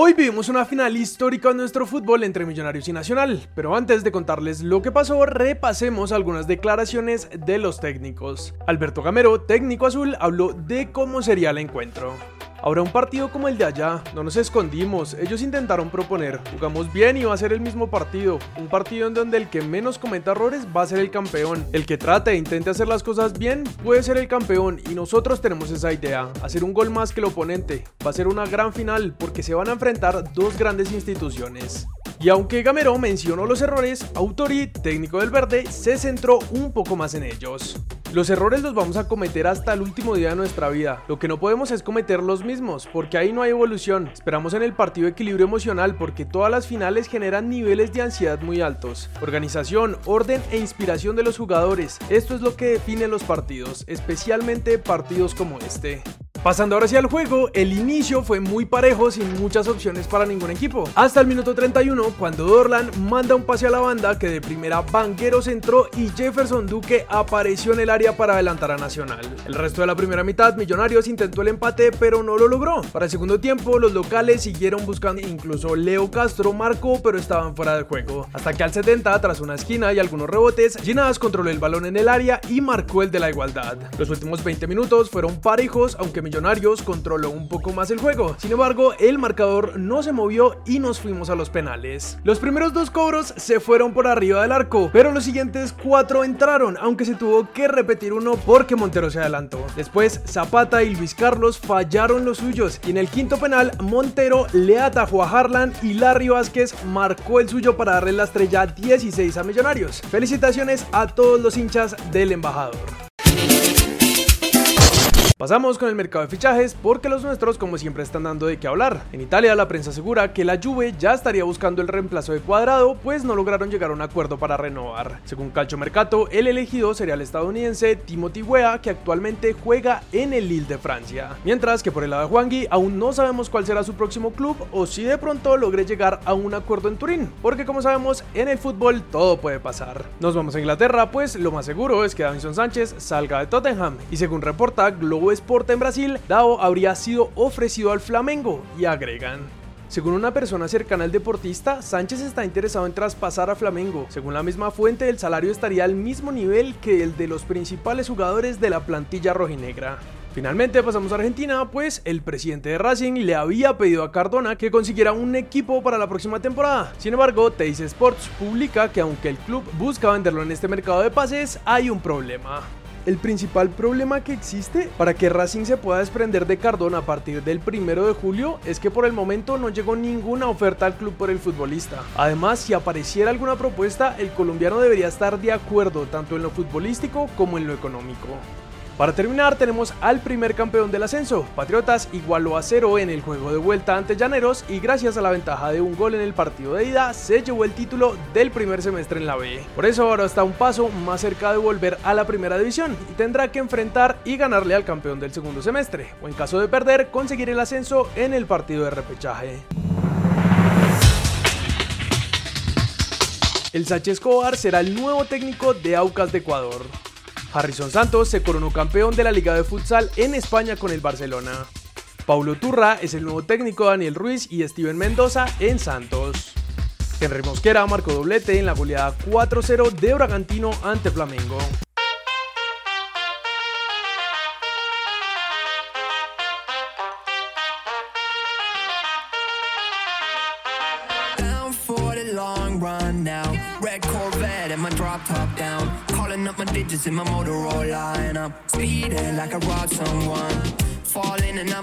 Hoy vivimos una final histórica en nuestro fútbol entre Millonarios y Nacional, pero antes de contarles lo que pasó, repasemos algunas declaraciones de los técnicos. Alberto Gamero, técnico azul, habló de cómo sería el encuentro. Ahora un partido como el de allá, no nos escondimos, ellos intentaron proponer, jugamos bien y va a ser el mismo partido, un partido en donde el que menos cometa errores va a ser el campeón, el que trate e intente hacer las cosas bien puede ser el campeón y nosotros tenemos esa idea, hacer un gol más que el oponente, va a ser una gran final porque se van a enfrentar dos grandes instituciones. Y aunque Gamero mencionó los errores, Autori, técnico del verde, se centró un poco más en ellos. Los errores los vamos a cometer hasta el último día de nuestra vida. Lo que no podemos es cometer los mismos, porque ahí no hay evolución. Esperamos en el partido equilibrio emocional porque todas las finales generan niveles de ansiedad muy altos. Organización, orden e inspiración de los jugadores. Esto es lo que define los partidos, especialmente partidos como este. Pasando ahora hacia el juego, el inicio fue muy parejo sin muchas opciones para ningún equipo. Hasta el minuto 31, cuando Dorlan manda un pase a la banda que de primera Banqueros entró y Jefferson Duque apareció en el área para adelantar a Nacional. El resto de la primera mitad, Millonarios intentó el empate pero no lo logró. Para el segundo tiempo, los locales siguieron buscando, incluso Leo Castro marcó pero estaban fuera de juego. Hasta que al 70, tras una esquina y algunos rebotes, Ginás controló el balón en el área y marcó el de la igualdad. Los últimos 20 minutos fueron parejos, aunque Millonarios controló un poco más el juego. Sin embargo, el marcador no se movió y nos fuimos a los penales. Los primeros dos cobros se fueron por arriba del arco, pero los siguientes cuatro entraron, aunque se tuvo que repetir uno porque Montero se adelantó. Después, Zapata y Luis Carlos fallaron los suyos y en el quinto penal, Montero le atajó a Harlan y Larry Vázquez marcó el suyo para darle la estrella 16 a Millonarios. Felicitaciones a todos los hinchas del embajador. Pasamos con el mercado de fichajes porque los nuestros como siempre están dando de qué hablar. En Italia la prensa asegura que la Juve ya estaría buscando el reemplazo de Cuadrado pues no lograron llegar a un acuerdo para renovar. Según Calcio Mercato, el elegido sería el estadounidense Timothy Weah que actualmente juega en el Lille de Francia. Mientras que por el lado de Juangui aún no sabemos cuál será su próximo club o si de pronto logre llegar a un acuerdo en Turín, porque como sabemos en el fútbol todo puede pasar. Nos vamos a Inglaterra pues lo más seguro es que Davinson Sánchez salga de Tottenham y según reporta Globo Sport en Brasil, Dao habría sido ofrecido al Flamengo y agregan. Según una persona cercana al deportista, Sánchez está interesado en traspasar a Flamengo. Según la misma fuente, el salario estaría al mismo nivel que el de los principales jugadores de la plantilla rojinegra. Finalmente pasamos a Argentina, pues el presidente de Racing le había pedido a Cardona que consiguiera un equipo para la próxima temporada. Sin embargo, Teis Sports publica que aunque el club busca venderlo en este mercado de pases, hay un problema. El principal problema que existe para que Racing se pueda desprender de Cardona a partir del primero de julio es que por el momento no llegó ninguna oferta al club por el futbolista. Además, si apareciera alguna propuesta, el colombiano debería estar de acuerdo tanto en lo futbolístico como en lo económico. Para terminar, tenemos al primer campeón del ascenso. Patriotas igualó a cero en el juego de vuelta ante Llaneros y gracias a la ventaja de un gol en el partido de ida, se llevó el título del primer semestre en la B. Por eso ahora está un paso más cerca de volver a la primera división y tendrá que enfrentar y ganarle al campeón del segundo semestre, o en caso de perder, conseguir el ascenso en el partido de repechaje. El Sánchez Escobar será el nuevo técnico de Aucas de Ecuador. Harrison Santos se coronó campeón de la Liga de Futsal en España con el Barcelona. Paulo Turra es el nuevo técnico Daniel Ruiz y Steven Mendoza en Santos. Henry Mosquera marcó doblete en la goleada 4-0 de Bragantino ante Flamengo. long run now. Red Corvette and my drop top down. Calling up my digits in my Motorola, and I'm speeding like I robbed someone. Falling and I'm